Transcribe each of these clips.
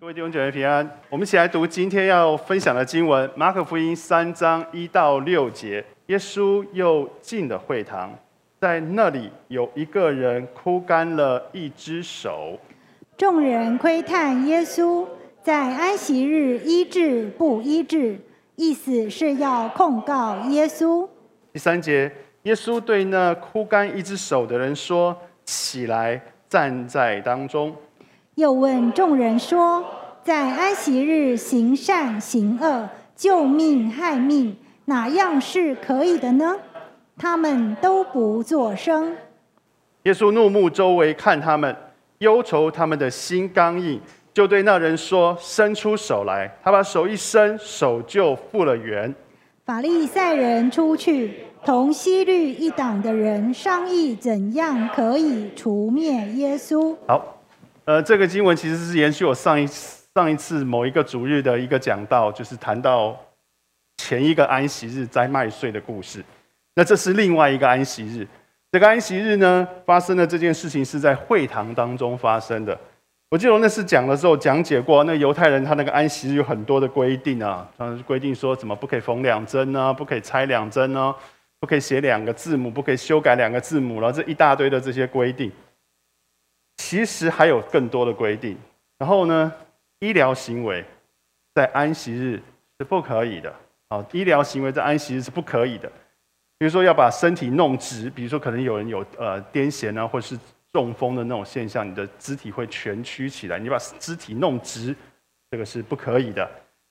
各位弟兄姐妹平安，我们一起来读今天要分享的经文《马可福音》三章一到六节。耶稣又进了会堂，在那里有一个人枯干了一只手。众人窥探耶稣在安息日医治不医治，意思是要控告耶稣。第三节，耶稣对那枯干一只手的人说：“起来，站在当中。”又问众人说：“在安息日行善行恶、救命害命，哪样是可以的呢？”他们都不作声。耶稣怒目周围看他们，忧愁他们的心刚硬，就对那人说：“伸出手来。”他把手一伸，手就复了原。法利赛人出去，同西律一党的人商议，怎样可以除灭耶稣。好。呃，这个经文其实是延续我上一上一次某一个主日的一个讲道，就是谈到前一个安息日摘麦穗的故事。那这是另外一个安息日，这个安息日呢发生的这件事情是在会堂当中发生的。我记得我那次讲的时候讲解过，那犹太人他那个安息日有很多的规定啊，他规定说怎么不可以缝两针呢？不可以拆两针呢？不可以写两个字母，不可以修改两个字母，然后这一大堆的这些规定。其实还有更多的规定。然后呢，医疗行为在安息日是不可以的。啊，医疗行为在安息日是不可以的。比如说要把身体弄直，比如说可能有人有呃癫痫啊，或者是中风的那种现象，你的肢体会蜷曲起来，你把肢体弄直，这个是不可以的。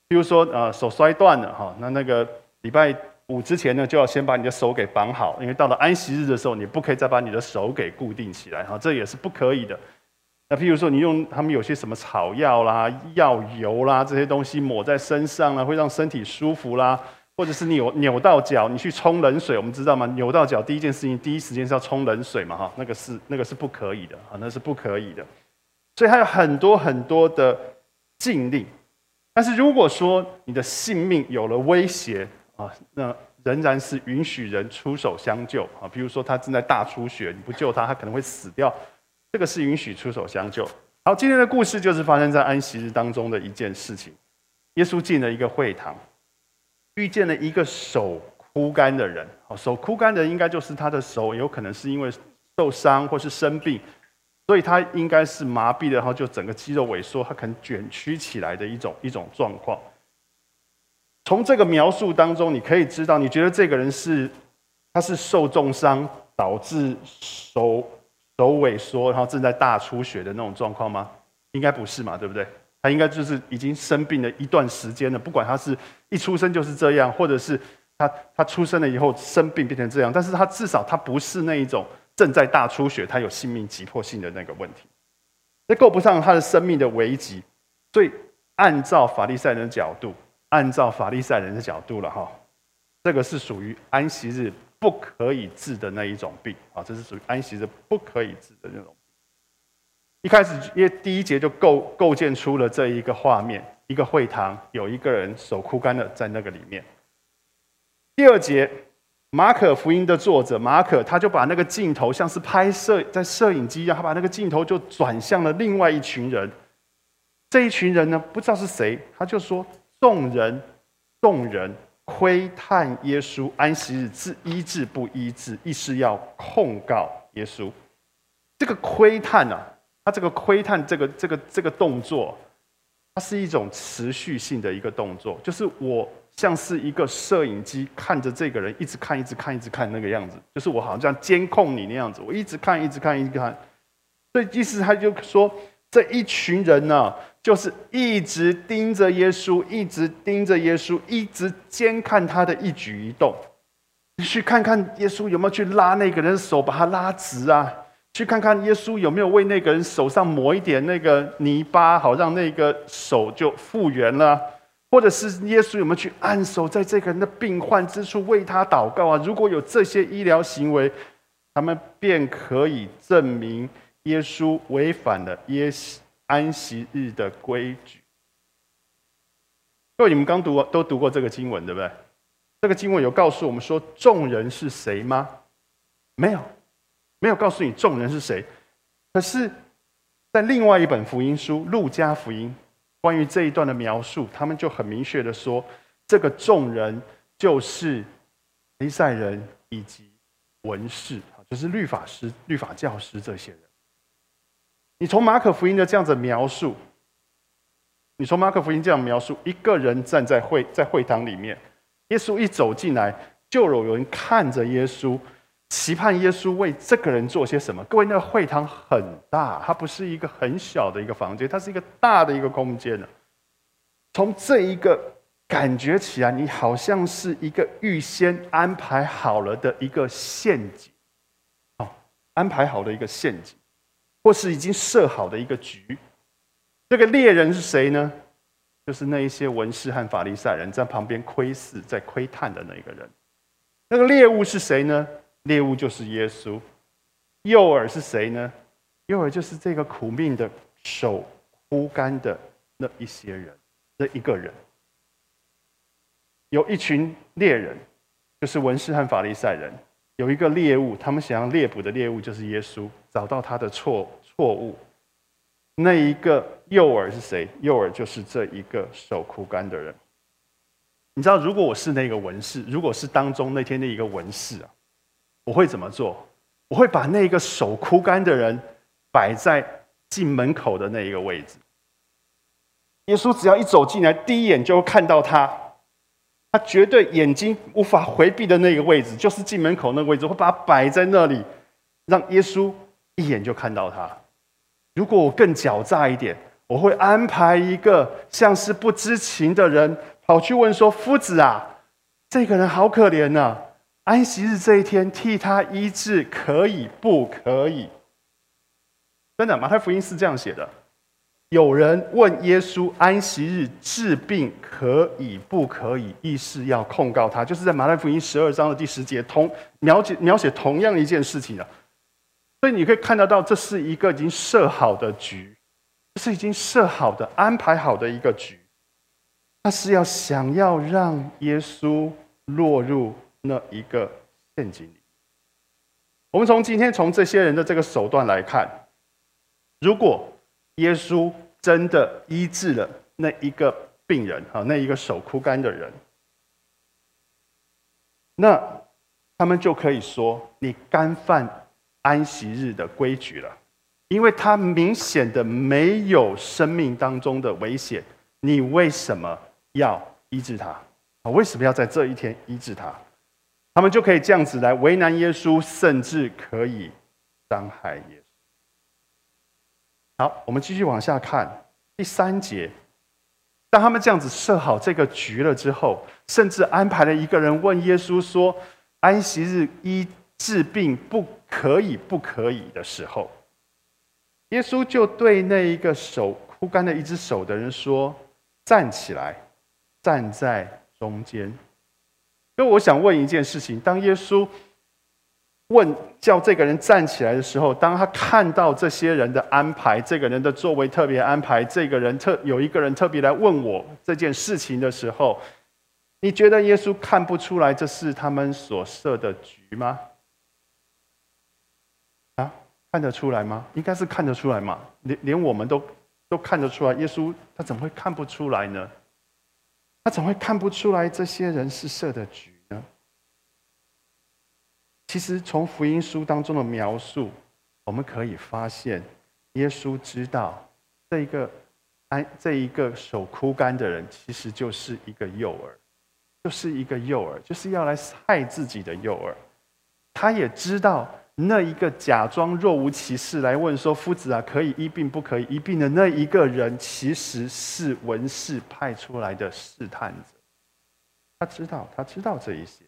比如说呃手摔断了哈，那那个礼拜五之前呢，就要先把你的手给绑好，因为到了安息日的时候，你不可以再把你的手给固定起来哈，这也是不可以的。那譬如说，你用他们有些什么草药啦、药油啦这些东西抹在身上啦，会让身体舒服啦，或者是你有扭到脚，你去冲冷水，我们知道吗？扭到脚第一件事情，第一时间是要冲冷水嘛，哈，那个是那个是不可以的啊，那是不可以的。所以还有很多很多的禁令。但是如果说你的性命有了威胁啊，那仍然是允许人出手相救啊。比如说他正在大出血，你不救他，他可能会死掉。这个是允许出手相救。好，今天的故事就是发生在安息日当中的一件事情。耶稣进了一个会堂，遇见了一个手枯干的人。好，手枯干的人应该就是他的手有可能是因为受伤或是生病，所以他应该是麻痹的，然后就整个肌肉萎缩，他可能卷曲起来的一种一种状况。从这个描述当中，你可以知道，你觉得这个人是他是受重伤导致手。手萎缩，然后正在大出血的那种状况吗？应该不是嘛，对不对？他应该就是已经生病了一段时间了。不管他是一出生就是这样，或者是他他出生了以后生病变成这样，但是他至少他不是那一种正在大出血，他有性命急迫性的那个问题，这够不上他的生命的危急。所以按照法利赛人的角度，按照法利赛人的角度了哈，这个是属于安息日。不可以治的那一种病啊，这是属于安息日不可以治的那种。一开始，因为第一节就构构建出了这一个画面：一个会堂，有一个人手枯干的在那个里面。第二节，马可福音的作者马可他就把那个镜头像是拍摄在摄影机一样，他把那个镜头就转向了另外一群人。这一群人呢，不知道是谁，他就说：“众人，众人。”窥探耶稣安息日治医治不医治，意是要控告耶稣。这个窥探啊，他这个窥探这个这个这个动作，它是一种持续性的一个动作，就是我像是一个摄影机看着这个人，一直看，一直看，一直看那个样子，就是我好像监控你那样子，我一直看，一直看，一直看。所以意思他就说，这一群人呢。就是一直盯着耶稣，一直盯着耶稣，一直监看他的一举一动。你去看看耶稣有没有去拉那个人的手，把他拉直啊？去看看耶稣有没有为那个人手上抹一点那个泥巴，好让那个手就复原了？或者是耶稣有没有去按手在这个人的病患之处为他祷告啊？如果有这些医疗行为，他们便可以证明耶稣违反了耶。安息日的规矩，各位，你们刚读都读过这个经文，对不对？这个经文有告诉我们说众人是谁吗？没有，没有告诉你众人是谁。可是，在另外一本福音书《路加福音》，关于这一段的描述，他们就很明确的说，这个众人就是尼赛人以及文士，就是律法师、律法教师这些人。你从马可福音的这样子描述，你从马可福音这样描述，一个人站在会在会堂里面，耶稣一走进来，就有人看着耶稣。期盼耶稣为这个人做些什么？各位，那个会堂很大，它不是一个很小的一个房间，它是一个大的一个空间呢。从这一个感觉起来，你好像是一个预先安排好了的一个陷阱，哦，安排好的一个陷阱，或是已经设好的一个局。这个猎人是谁呢？就是那一些文士和法利赛人在旁边窥视、在窥探的那个人。那个猎物是谁呢？猎物就是耶稣，诱饵是谁呢？诱饵就是这个苦命的手枯干的那一些人，那一个人。有一群猎人，就是文士和法利赛人，有一个猎物，他们想要猎捕的猎物就是耶稣，找到他的错错误。那一个诱饵是谁？诱饵就是这一个手枯干的人。你知道，如果我是那个文士，如果是当中那天的一个文士啊。我会怎么做？我会把那个手枯干的人摆在进门口的那一个位置。耶稣只要一走进来，第一眼就会看到他，他绝对眼睛无法回避的那个位置，就是进门口那个位置。会把它摆在那里，让耶稣一眼就看到他。如果我更狡诈一点，我会安排一个像是不知情的人跑去问说：“夫子啊，这个人好可怜呐。”安息日这一天替他医治可以不可以？真的，马太福音是这样写的。有人问耶稣：“安息日治病可以不可以？”意是要控告他，就是在马太福音十二章的第十节，同描写描写同样一件事情的。所以你可以看得到，这是一个已经设好的局，是已经设好的、安排好的一个局。他是要想要让耶稣落入。那一个陷阱里，我们从今天从这些人的这个手段来看，如果耶稣真的医治了那一个病人啊，那一个手枯干的人，那他们就可以说你干犯安息日的规矩了，因为他明显的没有生命当中的危险，你为什么要医治他啊？为什么要在这一天医治他？他们就可以这样子来为难耶稣，甚至可以伤害耶稣。好，我们继续往下看第三节。当他们这样子设好这个局了之后，甚至安排了一个人问耶稣说：“安息日医治病不可以不可以？”的时候，耶稣就对那一个手枯干的一只手的人说：“站起来，站在中间。”因为我想问一件事情：当耶稣问叫这个人站起来的时候，当他看到这些人的安排，这个人的作为特别安排，这个人特有一个人特别来问我这件事情的时候，你觉得耶稣看不出来这是他们所设的局吗？啊，看得出来吗？应该是看得出来嘛，连连我们都都看得出来，耶稣他怎么会看不出来呢？他怎么会看不出来这些人是设的局？其实从福音书当中的描述，我们可以发现，耶稣知道这一个安这一个手枯干的人，其实就是一个诱饵，就是一个诱饵，就是要来害自己的诱饵。他也知道。那一个假装若无其事来问说：“夫子啊，可以医病不可以医病的那一个人，其实是文士派出来的试探者。他知道，他知道这一些，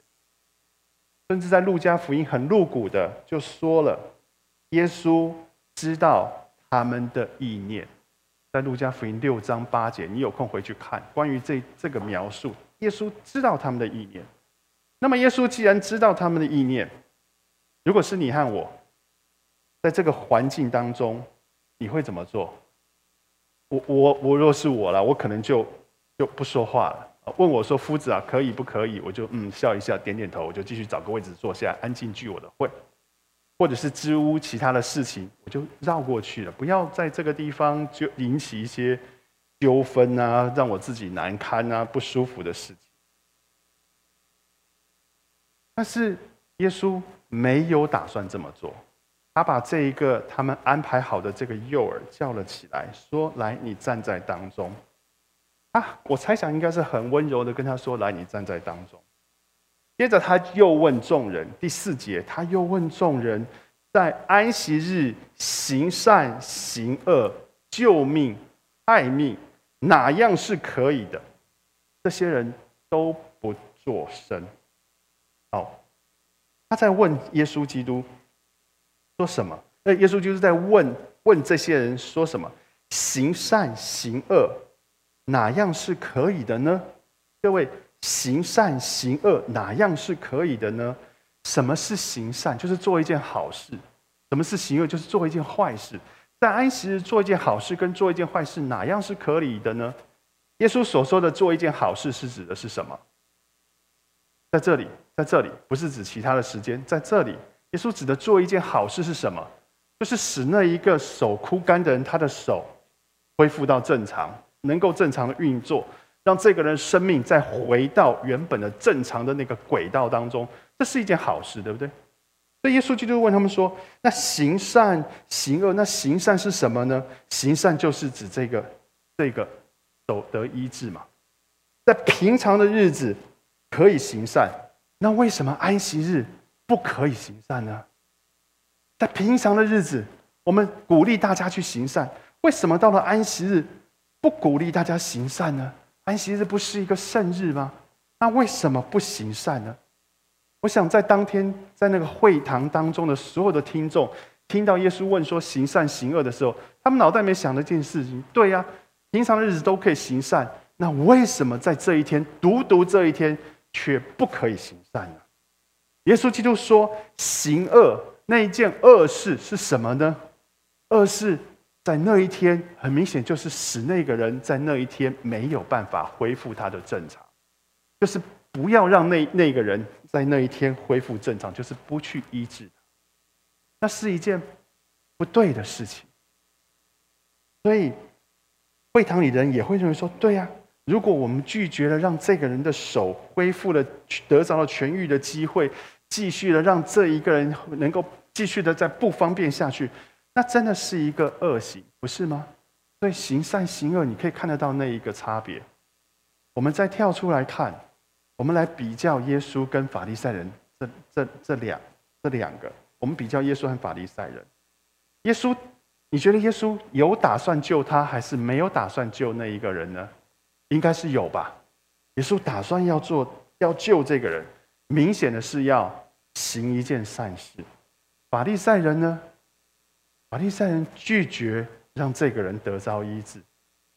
甚至在路加福音很露骨的就说了：耶稣知道他们的意念。在路加福音六章八节，你有空回去看关于这这个描述。耶稣知道他们的意念。那么，耶稣既然知道他们的意念，如果是你和我，在这个环境当中，你会怎么做？我我我，若是我了，我可能就就不说话了。问我说：“夫子啊，可以不可以？”我就嗯笑一笑，点点头，我就继续找个位置坐下，安静聚我的会。或者是支吾其他的事情，我就绕过去了，不要在这个地方就引起一些纠纷啊，让我自己难堪啊、不舒服的事情。但是耶稣没有打算这么做，他把这一个他们安排好的这个诱饵叫了起来，说：“来，你站在当中。”啊，我猜想应该是很温柔的跟他说：“来，你站在当中。”接着他又问众人，第四节他又问众人，在安息日行善行恶、救命害命，哪样是可以的？这些人都不作声。好，他在问耶稣基督说什么？那耶稣就是在问问这些人说什么？行善行恶。哪样是可以的呢？各位，行善行恶哪样是可以的呢？什么是行善？就是做一件好事。什么是行恶？就是做一件坏事。在安息日做一件好事，跟做一件坏事，哪样是可以的呢？耶稣所说的做一件好事，是指的是什么？在这里，在这里，不是指其他的时间，在这里，耶稣指的做一件好事是什么？就是使那一个手枯干的人，他的手恢复到正常。能够正常的运作，让这个人生命再回到原本的正常的那个轨道当中，这是一件好事，对不对？所以耶稣基督问他们说：“那行善行恶，那行善是什么呢？行善就是指这个这个走得医治嘛。在平常的日子可以行善，那为什么安息日不可以行善呢？在平常的日子，我们鼓励大家去行善，为什么到了安息日？”不鼓励大家行善呢？安息日不是一个圣日吗？那为什么不行善呢？我想在当天在那个会堂当中的所有的听众，听到耶稣问说行善行恶的时候，他们脑袋里面想的一件事情：对呀，平常日子都可以行善，那为什么在这一天，独独这一天却不可以行善呢？耶稣基督说，行恶那一件恶事是什么呢？恶事。在那一天，很明显就是使那个人在那一天没有办法恢复他的正常，就是不要让那那个人在那一天恢复正常，就是不去医治，那是一件不对的事情。所以会堂里的人也会认为说：对呀，如果我们拒绝了让这个人的手恢复了，得着了痊愈的机会，继续的让这一个人能够继续的在不方便下去。那真的是一个恶行，不是吗？所以行善行恶，你可以看得到那一个差别。我们再跳出来看，我们来比较耶稣跟法利赛人这这这两这两个，我们比较耶稣和法利赛人。耶稣，你觉得耶稣有打算救他，还是没有打算救那一个人呢？应该是有吧。耶稣打算要做要救这个人，明显的是要行一件善事。法利赛人呢？法利赛人拒绝让这个人得着医治，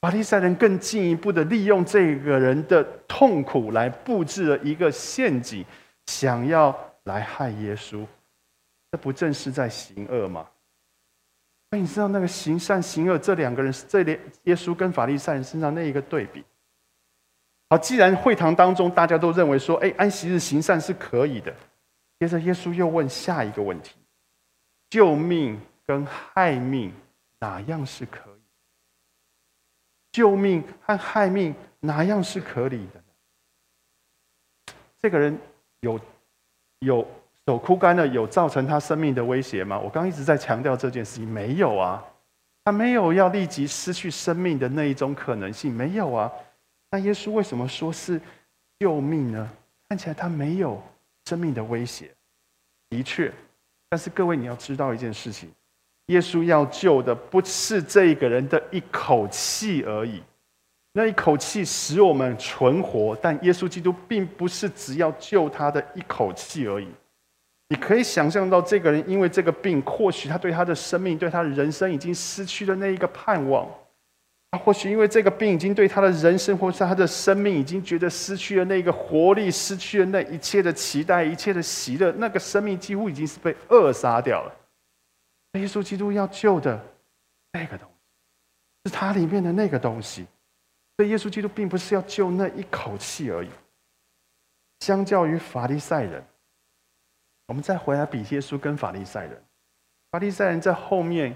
法利赛人更进一步的利用这个人的痛苦来布置了一个陷阱，想要来害耶稣。这不正是在行恶吗？那你知道那个行善行恶这两个人是，这里耶稣跟法利赛人身上那一个对比？好，既然会堂当中大家都认为说，哎，安息日行善是可以的，接着耶稣又问下一个问题：救命。跟害命哪样是可以？救命和害命哪样是可以的？这个人有有手枯干了，有造成他生命的威胁吗？我刚一直在强调这件事情，没有啊，他没有要立即失去生命的那一种可能性，没有啊。那耶稣为什么说是救命呢？看起来他没有生命的威胁，的确，但是各位你要知道一件事情。耶稣要救的不是这个人的一口气而已，那一口气使我们存活，但耶稣基督并不是只要救他的一口气而已。你可以想象到，这个人因为这个病，或许他对他的生命、对他的人生已经失去了那一个盼望；他或许因为这个病，已经对他的人生或是他的生命，已经觉得失去了那个活力，失去了那一切的期待、一切的喜乐，那个生命几乎已经是被扼杀掉了。耶稣基督要救的那个东西，是他里面的那个东西。所以耶稣基督并不是要救那一口气而已。相较于法利赛人，我们再回来比耶稣跟法利赛人。法利赛人在后面，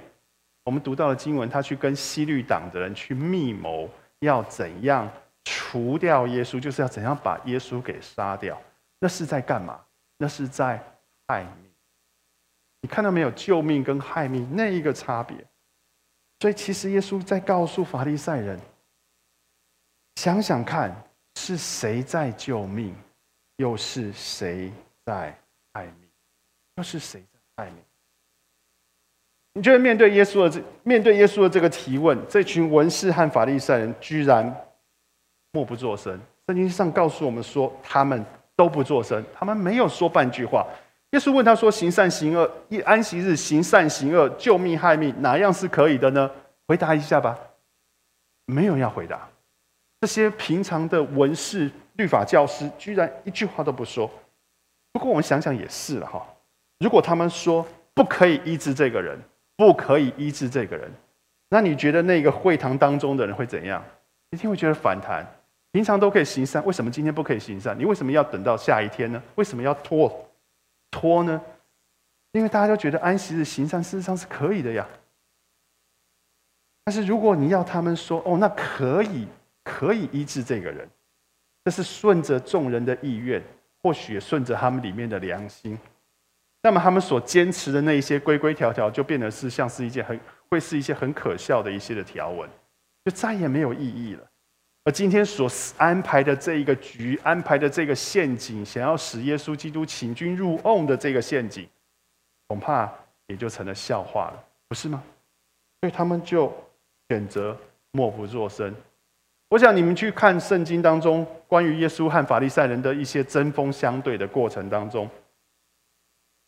我们读到的经文，他去跟西律党的人去密谋，要怎样除掉耶稣，就是要怎样把耶稣给杀掉。那是在干嘛？那是在害。你看到没有？救命跟害命那一个差别。所以，其实耶稣在告诉法利赛人：想想看，是谁在救命，又是谁在害命？又是谁在害命？你觉得面对耶稣的这面对耶稣的这个提问，这群文士和法利赛人居然默不作声？圣经上告诉我们说，他们都不作声，他们没有说半句话。耶稣问他说：“行善行恶，一安息日行善行恶，救命害命，哪样是可以的呢？”回答一下吧。没有要回答。这些平常的文士、律法教师，居然一句话都不说。不过我们想想也是了哈。如果他们说不可以医治这个人，不可以医治这个人，那你觉得那个会堂当中的人会怎样？一定会觉得反弹。平常都可以行善，为什么今天不可以行善？你为什么要等到下一天呢？为什么要拖？拖呢？因为大家都觉得安息日行善事实上是可以的呀。但是如果你要他们说哦，那可以可以医治这个人，这是顺着众人的意愿，或许也顺着他们里面的良心，那么他们所坚持的那一些规规条条，就变得是像是一件很会是一些很可笑的一些的条文，就再也没有意义了。而今天所安排的这一个局，安排的这个陷阱，想要使耶稣基督请君入瓮的这个陷阱，恐怕也就成了笑话了，不是吗？所以他们就选择默不作声。我想你们去看圣经当中关于耶稣和法利赛人的一些针锋相对的过程当中。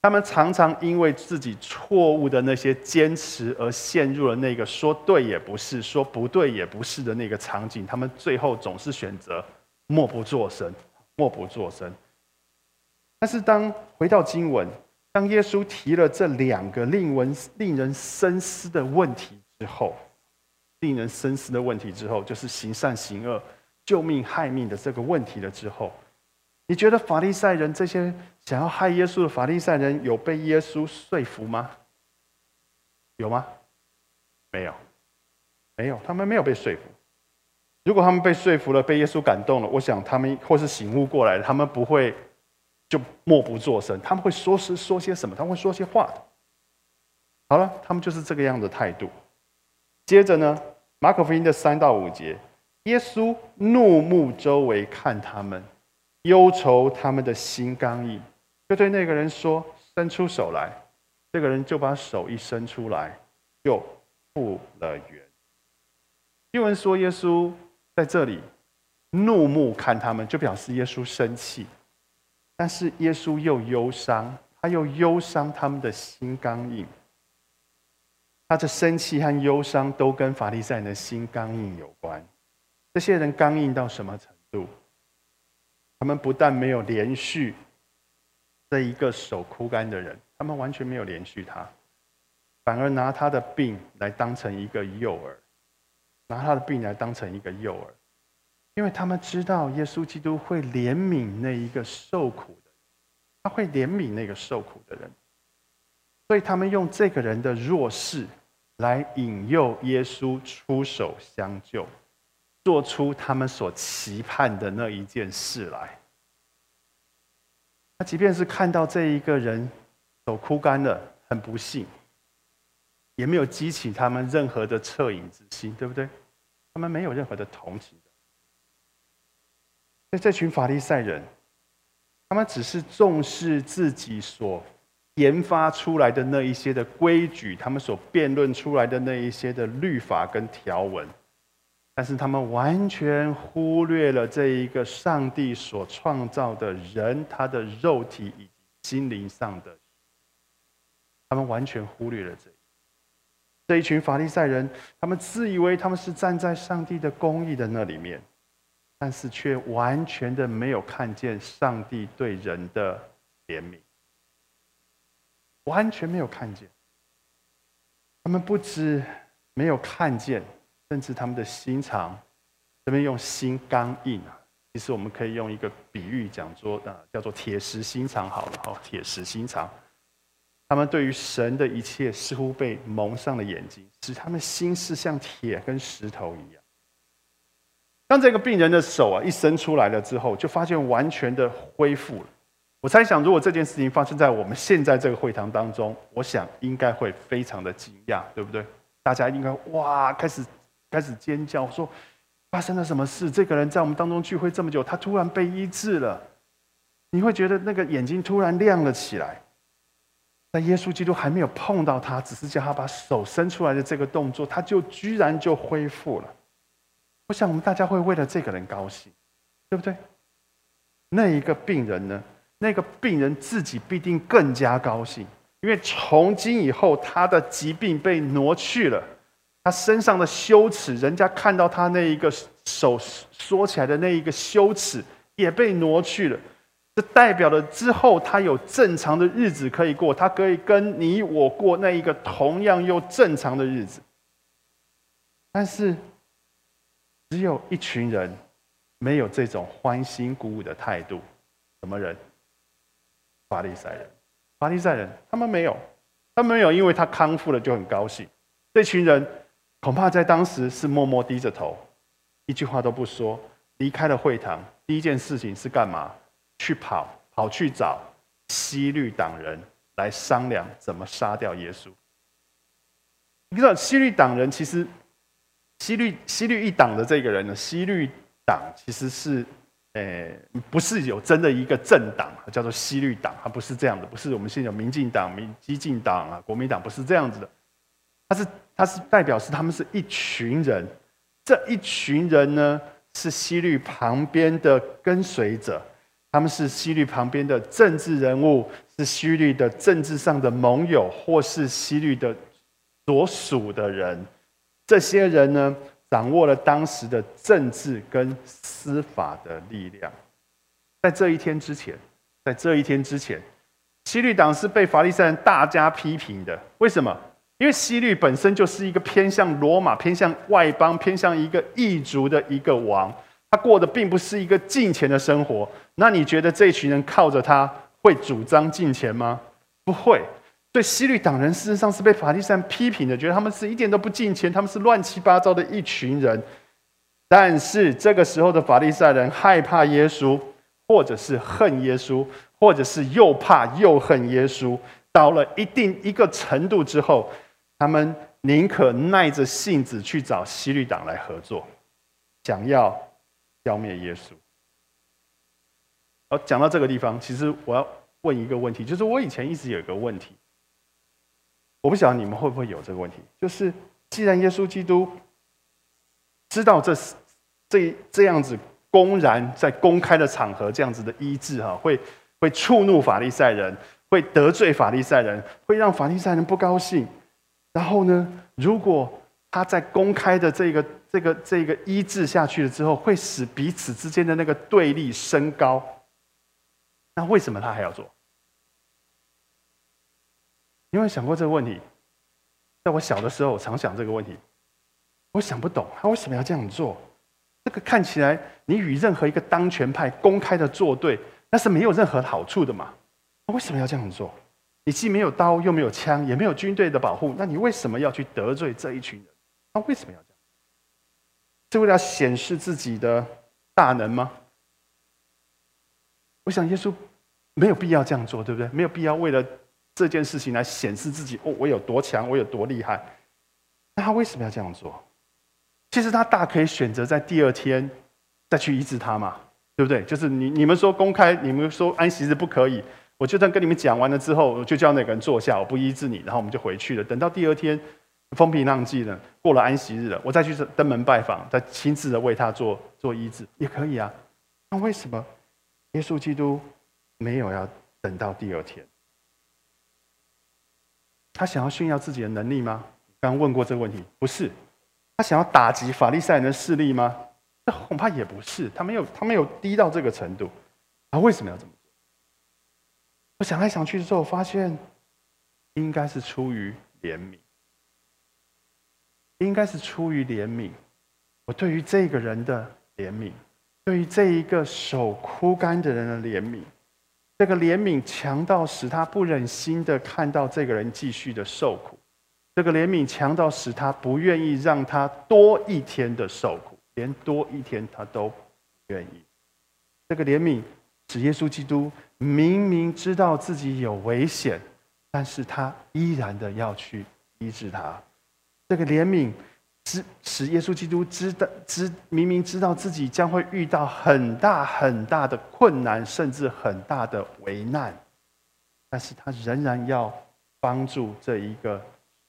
他们常常因为自己错误的那些坚持而陷入了那个说对也不是、说不对也不是的那个场景。他们最后总是选择默不作声，默不作声。但是当回到经文，当耶稣提了这两个令人令人深思的问题之后，令人深思的问题之后，就是行善行恶、救命害命的这个问题了之后。你觉得法利赛人这些想要害耶稣的法利赛人有被耶稣说服吗？有吗？没有，没有，他们没有被说服。如果他们被说服了，被耶稣感动了，我想他们或是醒悟过来，他们不会就默不作声，他们会说是说些什么？他们会说些话的。好了，他们就是这个样的态度。接着呢，马可福音的三到五节，耶稣怒目周围看他们。忧愁他们的心刚硬，就对那个人说：“伸出手来。”这个人就把手一伸出来，就复了原。经文说，耶稣在这里怒目看他们，就表示耶稣生气。但是耶稣又忧伤，他又忧伤他们的心刚硬。他的生气和忧伤都跟法利赛人的心刚硬有关。这些人刚硬到什么程度？他们不但没有连续这一个手枯干的人，他们完全没有连续他，反而拿他的病来当成一个诱饵，拿他的病来当成一个诱饵，因为他们知道耶稣基督会怜悯那一个受苦的，他会怜悯那个受苦的人，所以他们用这个人的弱势来引诱耶稣出手相救。做出他们所期盼的那一件事来。他即便是看到这一个人手枯干了，很不幸，也没有激起他们任何的恻隐之心，对不对？他们没有任何的同情的。所以这群法利赛人，他们只是重视自己所研发出来的那一些的规矩，他们所辩论出来的那一些的律法跟条文。但是他们完全忽略了这一个上帝所创造的人，他的肉体以及心灵上的，他们完全忽略了这这一群法利赛人，他们自以为他们是站在上帝的公义的那里面，但是却完全的没有看见上帝对人的怜悯，完全没有看见。他们不止没有看见。甚至他们的心肠，这边用心刚硬啊。其实我们可以用一个比喻讲说，啊，叫做铁石心肠好了哈。铁石心肠，他们对于神的一切似乎被蒙上了眼睛，使他们心是像铁跟石头一样。当这个病人的手啊一伸出来了之后，就发现完全的恢复了。我猜想，如果这件事情发生在我们现在这个会堂当中，我想应该会非常的惊讶，对不对？大家应该哇，开始开始尖叫，说发生了什么事？这个人在我们当中聚会这么久，他突然被医治了。你会觉得那个眼睛突然亮了起来。在耶稣基督还没有碰到他，只是叫他把手伸出来的这个动作，他就居然就恢复了。我想我们大家会为了这个人高兴，对不对？那一个病人呢？那个病人自己必定更加高兴，因为从今以后他的疾病被挪去了，他身上的羞耻，人家看到他那一个手缩起来的那一个羞耻也被挪去了。这代表了之后他有正常的日子可以过，他可以跟你我过那一个同样又正常的日子。但是，只有一群人没有这种欢欣鼓舞的态度，什么人？法利赛人，法利赛人，他们没有，他们没有，因为他康复了就很高兴。这群人恐怕在当时是默默低着头，一句话都不说，离开了会堂。第一件事情是干嘛？去跑，跑去找西律党人来商量怎么杀掉耶稣。你知道西律党人其实，西律西律一党的这个人呢，西律党其实是。诶，不是有真的一个政党叫做西律党，它不是这样的，不是我们现在有民进党、民激进党啊、国民党，不是这样子的。它是，它是代表是他们是一群人，这一群人呢是西律旁边的跟随者，他们是西律旁边的政治人物，是西律的政治上的盟友，或是西律的所属的人。这些人呢？掌握了当时的政治跟司法的力量，在这一天之前，在这一天之前，西律党是被法利赛人大加批评的。为什么？因为西律本身就是一个偏向罗马、偏向外邦、偏向一个异族的一个王，他过的并不是一个敬虔的生活。那你觉得这群人靠着他会主张敬虔吗？不会。对西律党人，事实上是被法利赛批评的，觉得他们是一点都不敬虔，他们是乱七八糟的一群人。但是这个时候的法利赛人害怕耶稣，或者是恨耶稣，或者是又怕又恨耶稣。到了一定一个程度之后，他们宁可耐着性子去找西律党来合作，想要消灭耶稣。好，讲到这个地方，其实我要问一个问题，就是我以前一直有一个问题。我不晓得你们会不会有这个问题，就是既然耶稣基督知道这是这这样子公然在公开的场合这样子的医治哈，会会触怒法利赛人，会得罪法利赛人，会让法利赛人不高兴。然后呢，如果他在公开的这个这个这个医治下去了之后，会使彼此之间的那个对立升高，那为什么他还要做？你有想过这个问题？在我小的时候，我常想这个问题。我想不懂他为什么要这样做。这个看起来，你与任何一个当权派公开的作对，那是没有任何好处的嘛？他为什么要这样做？你既没有刀，又没有枪，也没有军队的保护，那你为什么要去得罪这一群人？他为什么要这样？是为了显示自己的大能吗？我想耶稣没有必要这样做，对不对？没有必要为了。这件事情来显示自己哦，我有多强，我有多厉害。那他为什么要这样做？其实他大可以选择在第二天再去医治他嘛，对不对？就是你你们说公开，你们说安息日不可以，我就算跟你们讲完了之后，我就叫那个人坐下，我不医治你，然后我们就回去了。等到第二天风平浪静了，过了安息日了，我再去登门拜访，再亲自的为他做做医治也可以啊。那为什么耶稣基督没有要等到第二天？他想要炫耀自己的能力吗？刚问过这个问题，不是。他想要打击法利赛人的势力吗？这恐怕也不是。他没有，他没有低到这个程度。他为什么要这么？我想来想去的时候，我发现应该是出于怜悯，应该是出于怜悯。我对于这个人的怜悯，对于这一个手枯干的人的怜悯。这个怜悯强到使他不忍心的看到这个人继续的受苦，这个怜悯强到使他不愿意让他多一天的受苦。连多一天他都不愿意。这个怜悯使耶稣基督明明知道自己有危险，但是他依然的要去医治他。这个怜悯使使耶稣基督知道知明明知道自己将会遇到很大很大的困难，甚至很大的危难，但是他仍然要帮助这一个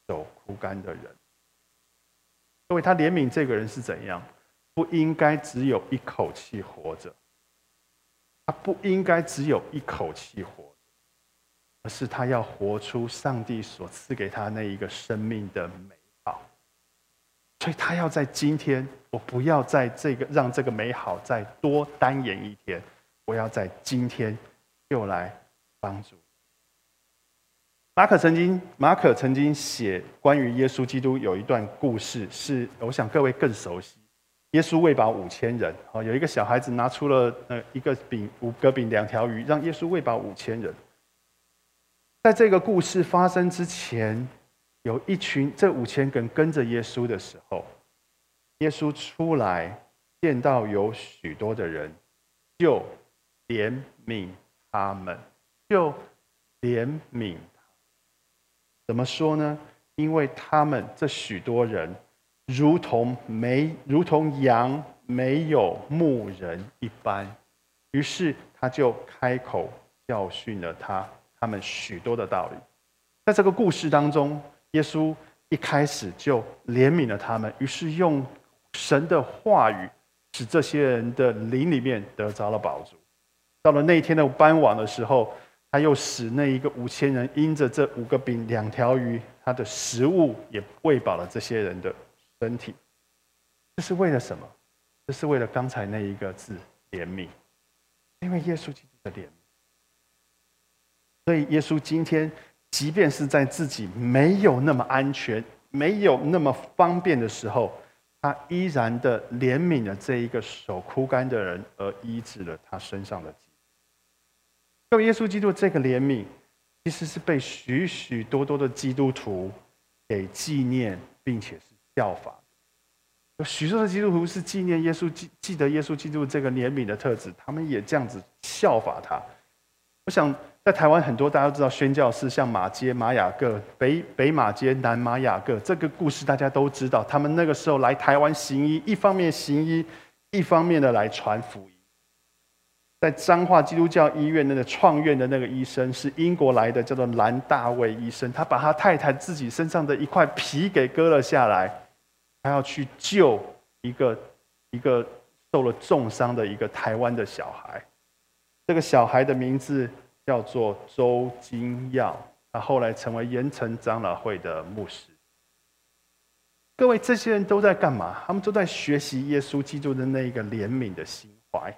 手枯干的人。因为他怜悯这个人是怎样？不应该只有一口气活着。他不应该只有一口气活，而是他要活出上帝所赐给他那一个生命的美好。所以他要在今天，我不要在这个让这个美好再多单延一天，我要在今天又来帮助。马可曾经，马可曾经写关于耶稣基督有一段故事，是我想各位更熟悉。耶稣喂饱五千人，哦，有一个小孩子拿出了呃一个饼、五个饼、两条鱼，让耶稣喂饱五千人。在这个故事发生之前，有一群这五千人跟着耶稣的时候，耶稣出来见到有许多的人，就怜悯他们，就怜悯他。怎么说呢？因为他们这许多人。如同没如同羊没有牧人一般，于是他就开口教训了他他们许多的道理。在这个故事当中，耶稣一开始就怜悯了他们，于是用神的话语使这些人的灵里面得着了宝足。到了那一天的傍晚的时候，他又使那一个五千人因着这五个饼两条鱼，他的食物也喂饱了这些人的。身体，这是为了什么？这是为了刚才那一个字——怜悯。因为耶稣基督的怜悯，所以耶稣今天，即便是在自己没有那么安全、没有那么方便的时候，他依然的怜悯了这一个手枯干的人，而医治了他身上的疾病。就耶稣基督这个怜悯，其实是被许许多多的基督徒给纪念，并且。效法，许多的基督徒是纪念耶稣，记记得耶稣基督这个怜悯的特质，他们也这样子效法他。我想在台湾很多大家都知道宣教士，像马街、马雅各、北北马街、南马雅各，这个故事大家都知道。他们那个时候来台湾行医，一方面行医，一方面的来传福音。在彰化基督教医院那个创院的那个医生是英国来的，叫做兰大卫医生。他把他太太自己身上的一块皮给割了下来，他要去救一个一个受了重伤的一个台湾的小孩。这个小孩的名字叫做周金耀，他后来成为盐城长老会的牧师。各位，这些人都在干嘛？他们都在学习耶稣基督的那一个怜悯的心怀。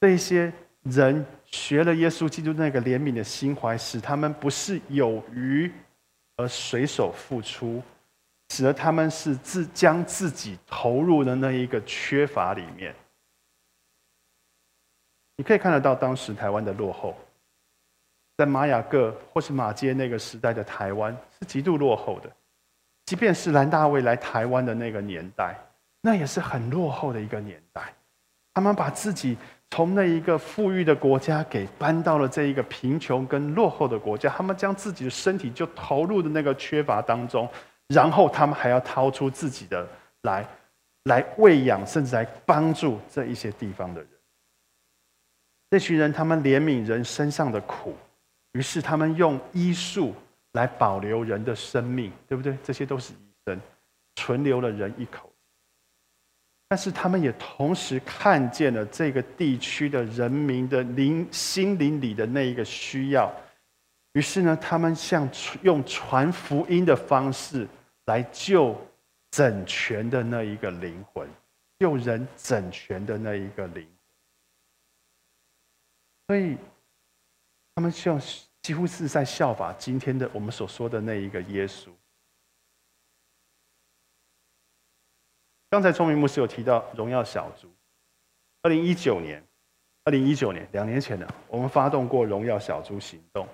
这些人学了耶稣基督那个怜悯的心怀，使他们不是有余而随手付出，使得他们是自将自己投入的那一个缺乏里面。你可以看得到当时台湾的落后，在玛雅各或是马街那个时代的台湾是极度落后的，即便是兰大卫来台湾的那个年代，那也是很落后的一个年代。他们把自己。从那一个富裕的国家给搬到了这一个贫穷跟落后的国家，他们将自己的身体就投入的那个缺乏当中，然后他们还要掏出自己的来，来喂养甚至来帮助这一些地方的人。这群人他们怜悯人身上的苦，于是他们用医术来保留人的生命，对不对？这些都是医生，存留了人一口。但是他们也同时看见了这个地区的人民的灵心灵里的那一个需要，于是呢，他们像用传福音的方式来救整全的那一个灵魂，救人整全的那一个灵魂。所以，他们像几乎是在效法今天的我们所说的那一个耶稣。刚才聪明牧师有提到荣耀小猪，二零一九年，二零一九年两年前呢，我们发动过荣耀小猪行动，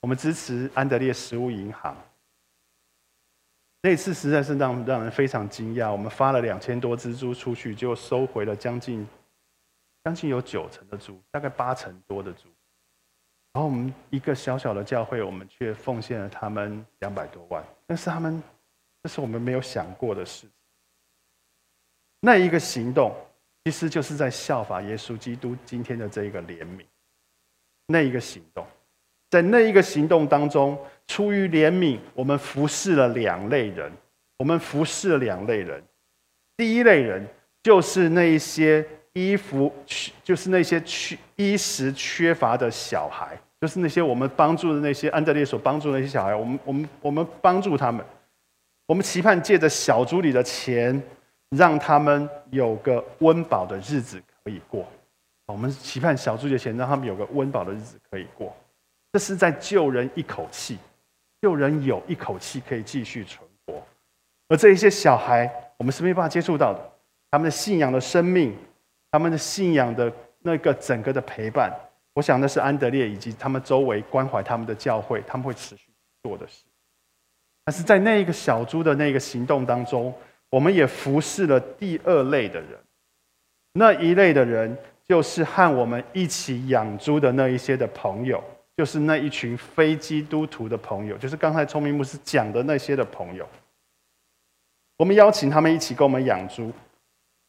我们支持安德烈食物银行，那次实在是让让人非常惊讶。我们发了两千多只猪出去，就收回了将近将近有九成的猪，大概八成多的猪。然后我们一个小小的教会，我们却奉献了他们两百多万，那是他们，这是我们没有想过的事。那一个行动，其实就是在效法耶稣基督今天的这一个怜悯。那一个行动，在那一个行动当中，出于怜悯，我们服侍了两类人。我们服侍了两类人。第一类人就是那一些衣服缺，就是那些缺衣食缺乏的小孩，就是那些我们帮助的那些安德烈所帮助的那些小孩。我们我们我们帮助他们，我们期盼借着小猪里的钱。让他们有个温饱的日子可以过，我们期盼小猪的钱，让他们有个温饱的日子可以过。这是在救人一口气，就人有一口气可以继续存活。而这一些小孩，我们是没办法接触到的。他们的信仰的生命，他们的信仰的那个整个的陪伴，我想那是安德烈以及他们周围关怀他们的教会，他们会持续做的事。但是在那一个小猪的那个行动当中。我们也服侍了第二类的人，那一类的人就是和我们一起养猪的那一些的朋友，就是那一群非基督徒的朋友，就是刚才聪明牧师讲的那些的朋友。我们邀请他们一起跟我们养猪，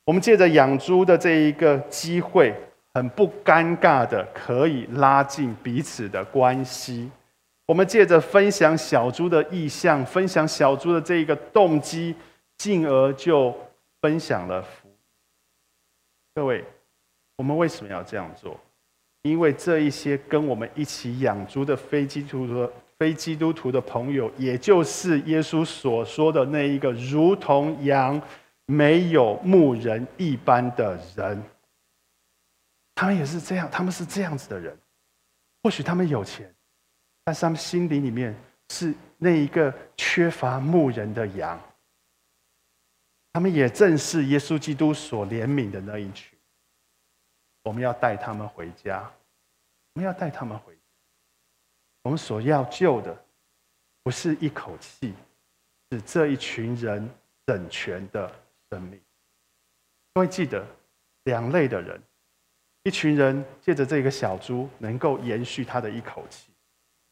我们借着养猪的这一个机会，很不尴尬的可以拉近彼此的关系。我们借着分享小猪的意向，分享小猪的这一个动机。进而就分享了福。各位，我们为什么要这样做？因为这一些跟我们一起养猪的非基督徒、非基督徒的朋友，也就是耶稣所说的那一个如同羊没有牧人一般的人，他们也是这样，他们是这样子的人。或许他们有钱，但是他们心里里面是那一个缺乏牧人的羊。他们也正是耶稣基督所怜悯的那一群。我们要带他们回家，我们要带他们回。我们所要救的，不是一口气，是这一群人整全的生命。各位记得，两类的人，一群人借着这个小猪，能够延续他的一口气。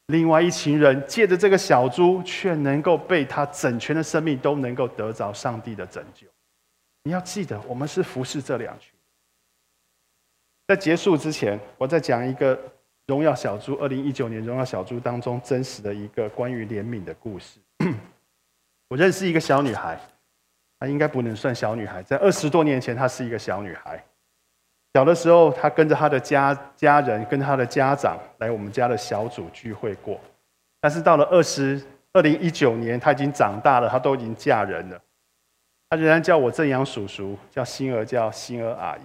另外一群人借着这个小猪，却能够被他整全的生命都能够得着上帝的拯救。你要记得，我们是服侍这两群。在结束之前，我再讲一个荣耀小猪二零一九年荣耀小猪当中真实的一个关于怜悯的故事。我认识一个小女孩，她应该不能算小女孩，在二十多年前，她是一个小女孩。小的时候，她跟着她的家家人，跟她的家长来我们家的小组聚会过。但是到了二十二零一九年，她已经长大了，她都已经嫁人了。她仍然叫我正阳叔叔，叫心儿叫心儿阿姨。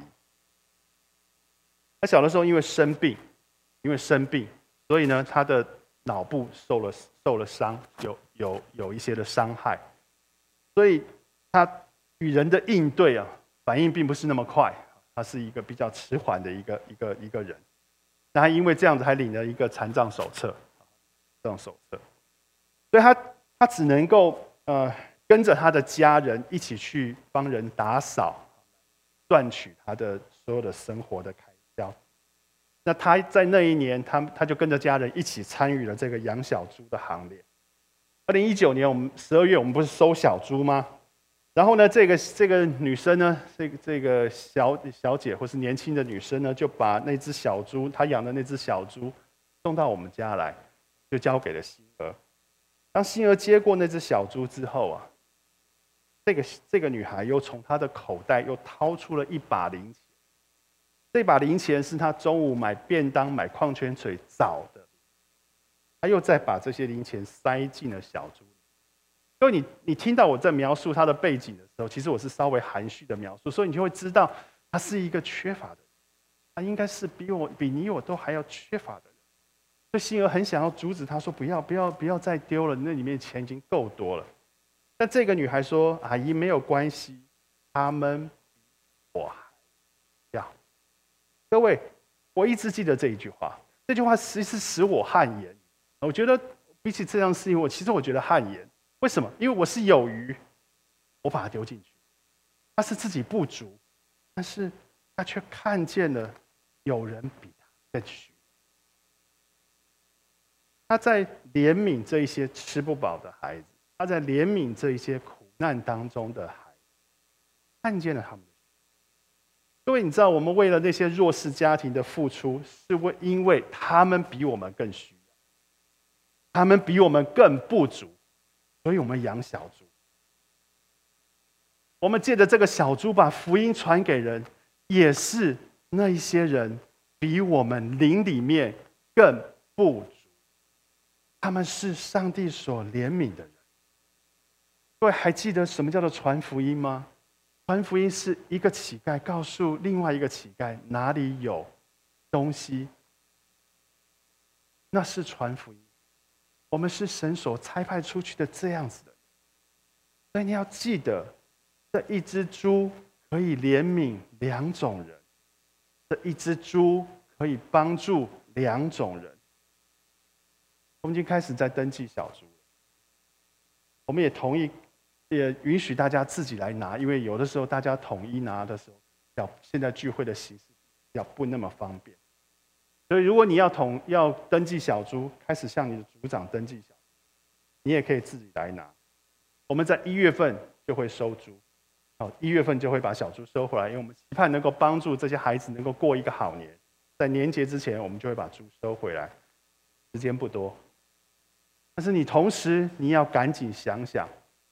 他小的时候因为生病，因为生病，所以呢，他的脑部受了受了伤，有有有一些的伤害，所以他与人的应对啊，反应并不是那么快。他是一个比较迟缓的一个一个一个人，那他因为这样子还领了一个残障手册，这种手册，所以他他只能够呃跟着他的家人一起去帮人打扫，赚取他的所有的生活的开。那他在那一年，他他就跟着家人一起参与了这个养小猪的行列。二零一九年，我们十二月我们不是收小猪吗？然后呢，这个这个女生呢，这个这个小小姐或是年轻的女生呢，就把那只小猪，她养的那只小猪，送到我们家来，就交给了星儿。当星儿接过那只小猪之后啊，这个这个女孩又从她的口袋又掏出了一把零钱，这把零钱是他中午买便当、买矿泉水找的，他又再把这些零钱塞进了小猪。因为你你听到我在描述他的背景的时候，其实我是稍微含蓄的描述，所以你就会知道他是一个缺乏的人，他应该是比我比你我都还要缺乏的人。所以心儿很想要阻止他说：“不要不要不要再丢了，那里面钱已经够多了。”但这个女孩说：“阿姨没有关系，他们我。”各位，我一直记得这一句话，这句话其实使我汗颜。我觉得比起这样事情，我其实我觉得汗颜。为什么？因为我是有余，我把它丢进去。他是自己不足，但是他却看见了有人比他更需。他在怜悯这一些吃不饱的孩子，他在怜悯这一些苦难当中的孩子，看见了他们。因为你知道，我们为了那些弱势家庭的付出，是为因为他们比我们更需要，他们比我们更不足，所以我们养小猪。我们借着这个小猪把福音传给人，也是那一些人比我们灵里面更不足，他们是上帝所怜悯的人。各位还记得什么叫做传福音吗？传福音是一个乞丐告诉另外一个乞丐哪里有东西，那是传福音。我们是神所差派出去的这样子的，所以你要记得，这一只猪可以怜悯两种人，这一只猪可以帮助两种人。我们已经开始在登记小猪了，我们也同意。也允许大家自己来拿，因为有的时候大家统一拿的时候，要现在聚会的形式要不那么方便。所以，如果你要统要登记小猪，开始向你的组长登记小，你也可以自己来拿。我们在一月份就会收猪，好，一月份就会把小猪收回来，因为我们期盼能够帮助这些孩子能够过一个好年。在年节之前，我们就会把猪收回来。时间不多，但是你同时你要赶紧想想。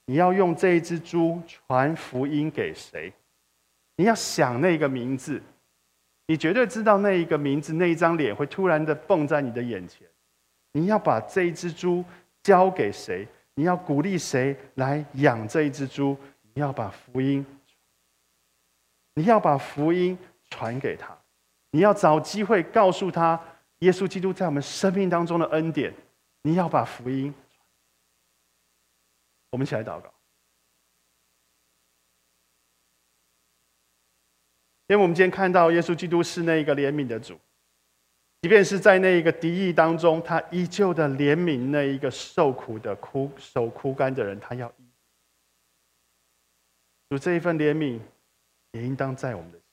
你要用这一只猪传福音给谁？你要想那个名字，你绝对知道那一个名字，那一张脸会突然的蹦在你的眼前。你要把这一只猪交给谁？你要鼓励谁来养这一只猪？你要把福音，你要把福音传给他，你要找机会告诉他耶稣基督在我们生命当中的恩典。你要把福音。我们一起来祷告，因为我们今天看到耶稣基督是那一个怜悯的主，即便是在那一个敌意当中，他依旧的怜悯那一个受苦的枯手枯干的人，他要主这一份怜悯也应当在我们的心。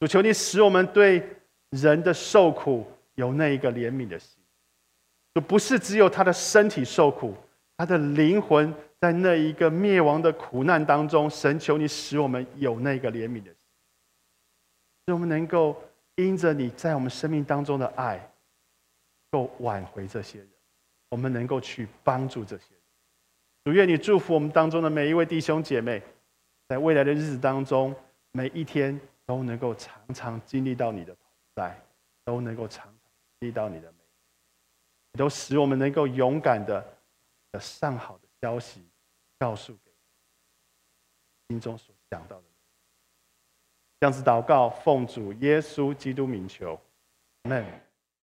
主求你使我们对人的受苦有那一个怜悯的心，就不是只有他的身体受苦。他的灵魂在那一个灭亡的苦难当中，神求你使我们有那个怜悯的心，使我们能够因着你在我们生命当中的爱，够挽回这些人，我们能够去帮助这些人。主愿你祝福我们当中的每一位弟兄姐妹，在未来的日子当中，每一天都能够常常经历到你的同在，都能够常常经历到你的美，都使我们能够勇敢的。上好的消息，告诉给心中所想到的人。这样子祷告，奉主耶稣基督名求阿门。